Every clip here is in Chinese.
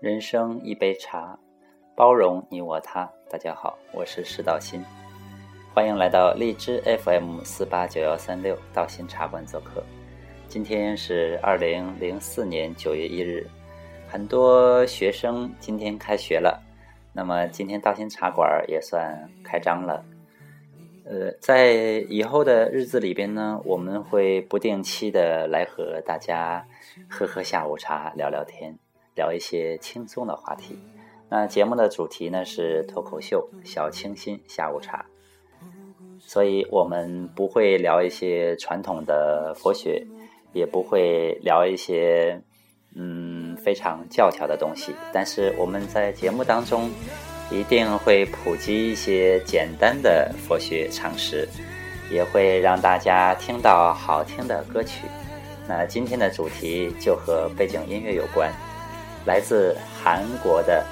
人生一杯茶，包容你我他。大家好，我是石道新，欢迎来到荔枝 FM 四八九幺三六道心茶馆做客。今天是二零零四年九月一日，很多学生今天开学了，那么今天道心茶馆也算开张了。呃，在以后的日子里边呢，我们会不定期的来和大家喝喝下午茶，聊聊天。聊一些轻松的话题。那节目的主题呢是脱口秀、小清新、下午茶，所以我们不会聊一些传统的佛学，也不会聊一些嗯非常教条的东西。但是我们在节目当中一定会普及一些简单的佛学常识，也会让大家听到好听的歌曲。那今天的主题就和背景音乐有关。来自韩国的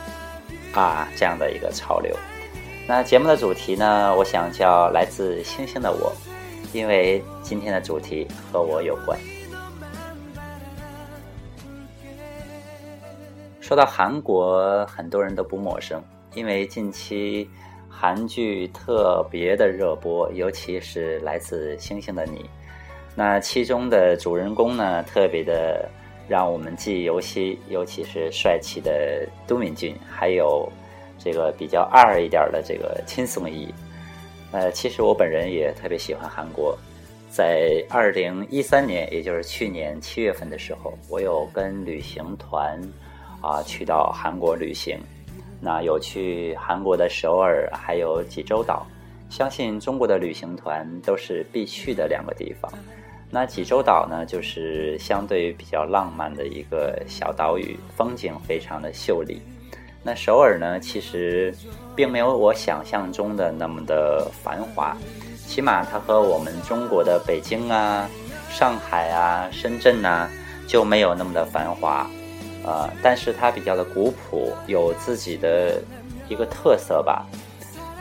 啊这样的一个潮流，那节目的主题呢，我想叫来自星星的我，因为今天的主题和我有关。说到韩国，很多人都不陌生，因为近期韩剧特别的热播，尤其是来自星星的你，那其中的主人公呢，特别的。让我们记忆犹新，尤其是帅气的都敏俊，还有这个比较二一点的这个金颂伊。呃，其实我本人也特别喜欢韩国。在二零一三年，也就是去年七月份的时候，我有跟旅行团啊去到韩国旅行。那有去韩国的首尔，还有济州岛。相信中国的旅行团都是必去的两个地方。那济州岛呢，就是相对比较浪漫的一个小岛屿，风景非常的秀丽。那首尔呢，其实并没有我想象中的那么的繁华，起码它和我们中国的北京啊、上海啊、深圳呐就没有那么的繁华，呃，但是它比较的古朴，有自己的一个特色吧。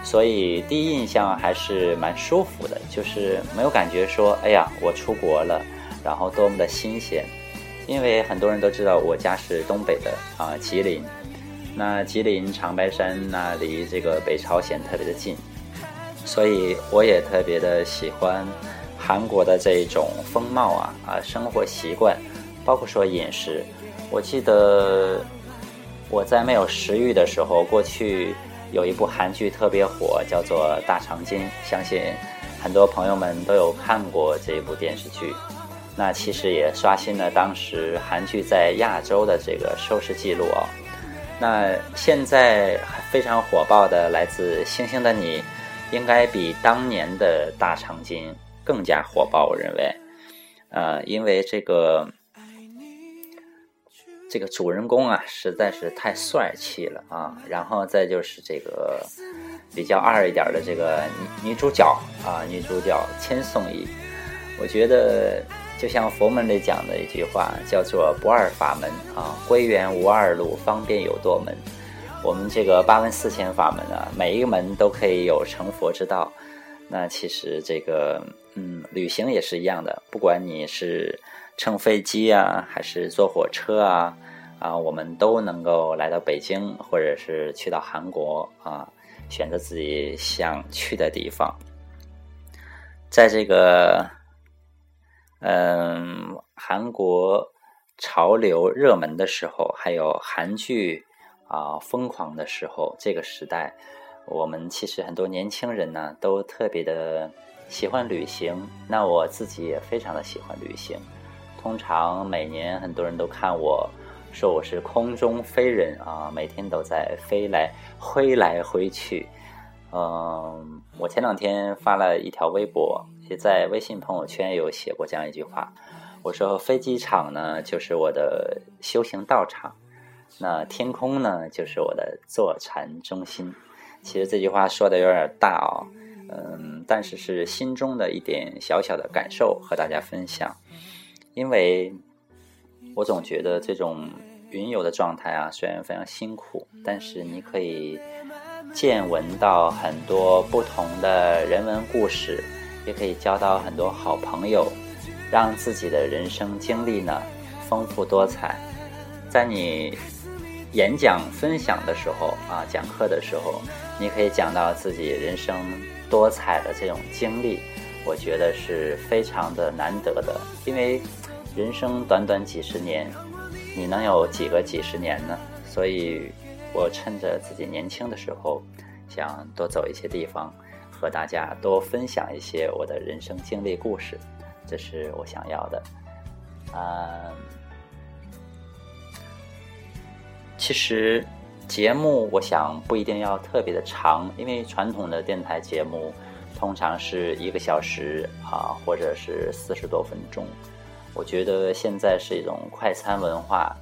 所以第一印象还是蛮舒服的，就是没有感觉说，哎呀，我出国了，然后多么的新鲜。因为很多人都知道我家是东北的啊，吉林。那吉林长白山那离这个北朝鲜特别的近，所以我也特别的喜欢韩国的这种风貌啊啊，生活习惯，包括说饮食。我记得我在没有食欲的时候，过去。有一部韩剧特别火，叫做《大长今》，相信很多朋友们都有看过这部电视剧。那其实也刷新了当时韩剧在亚洲的这个收视记录哦。那现在非常火爆的来自《星星的你》，应该比当年的《大长今》更加火爆，我认为。呃，因为这个。这个主人公啊，实在是太帅气了啊！然后再就是这个比较二一点的这个女女主角啊，女主角千颂伊，我觉得就像佛门里讲的一句话，叫做“不二法门啊，归元无二路，方便有多门”。我们这个八门四千法门啊，每一个门都可以有成佛之道。那其实这个嗯，旅行也是一样的，不管你是。乘飞机啊，还是坐火车啊，啊，我们都能够来到北京，或者是去到韩国啊，选择自己想去的地方。在这个嗯，韩国潮流热门的时候，还有韩剧啊疯狂的时候，这个时代，我们其实很多年轻人呢，都特别的喜欢旅行。那我自己也非常的喜欢旅行。通常每年很多人都看我说我是空中飞人啊，每天都在飞来挥来挥去。嗯，我前两天发了一条微博，也在微信朋友圈有写过这样一句话，我说飞机场呢就是我的修行道场，那天空呢就是我的坐禅中心。其实这句话说的有点大哦，嗯，但是是心中的一点小小的感受和大家分享。因为我总觉得这种云游的状态啊，虽然非常辛苦，但是你可以见闻到很多不同的人文故事，也可以交到很多好朋友，让自己的人生经历呢丰富多彩。在你演讲分享的时候啊，讲课的时候，你可以讲到自己人生多彩的这种经历，我觉得是非常的难得的。因为人生短短几十年，你能有几个几十年呢？所以，我趁着自己年轻的时候，想多走一些地方，和大家多分享一些我的人生经历故事，这是我想要的。啊。其实，节目我想不一定要特别的长，因为传统的电台节目通常是一个小时啊，或者是四十多分钟。我觉得现在是一种快餐文化，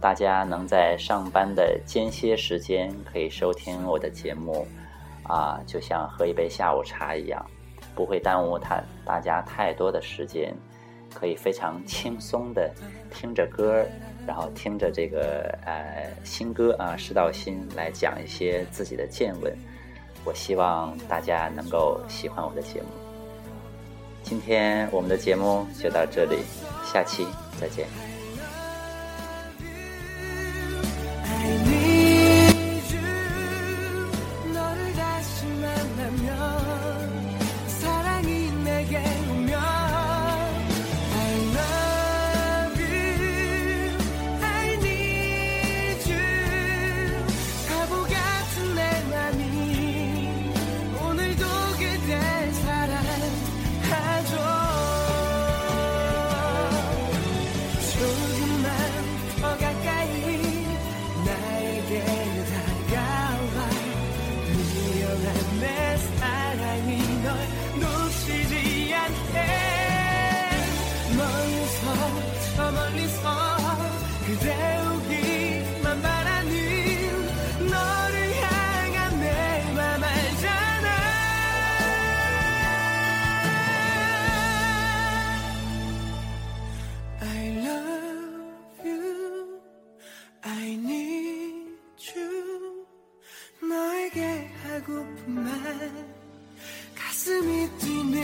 大家能在上班的间歇时间可以收听我的节目，啊，就像喝一杯下午茶一样，不会耽误他大家太多的时间，可以非常轻松的听着歌。然后听着这个呃新歌啊，石道新来讲一些自己的见闻，我希望大家能够喜欢我的节目。今天我们的节目就到这里，下期再见。 그대우기만 바라는 너를 향한 내 맘 알잖아. I love you. I need you. 너에게 하고픈 가슴이 뛰네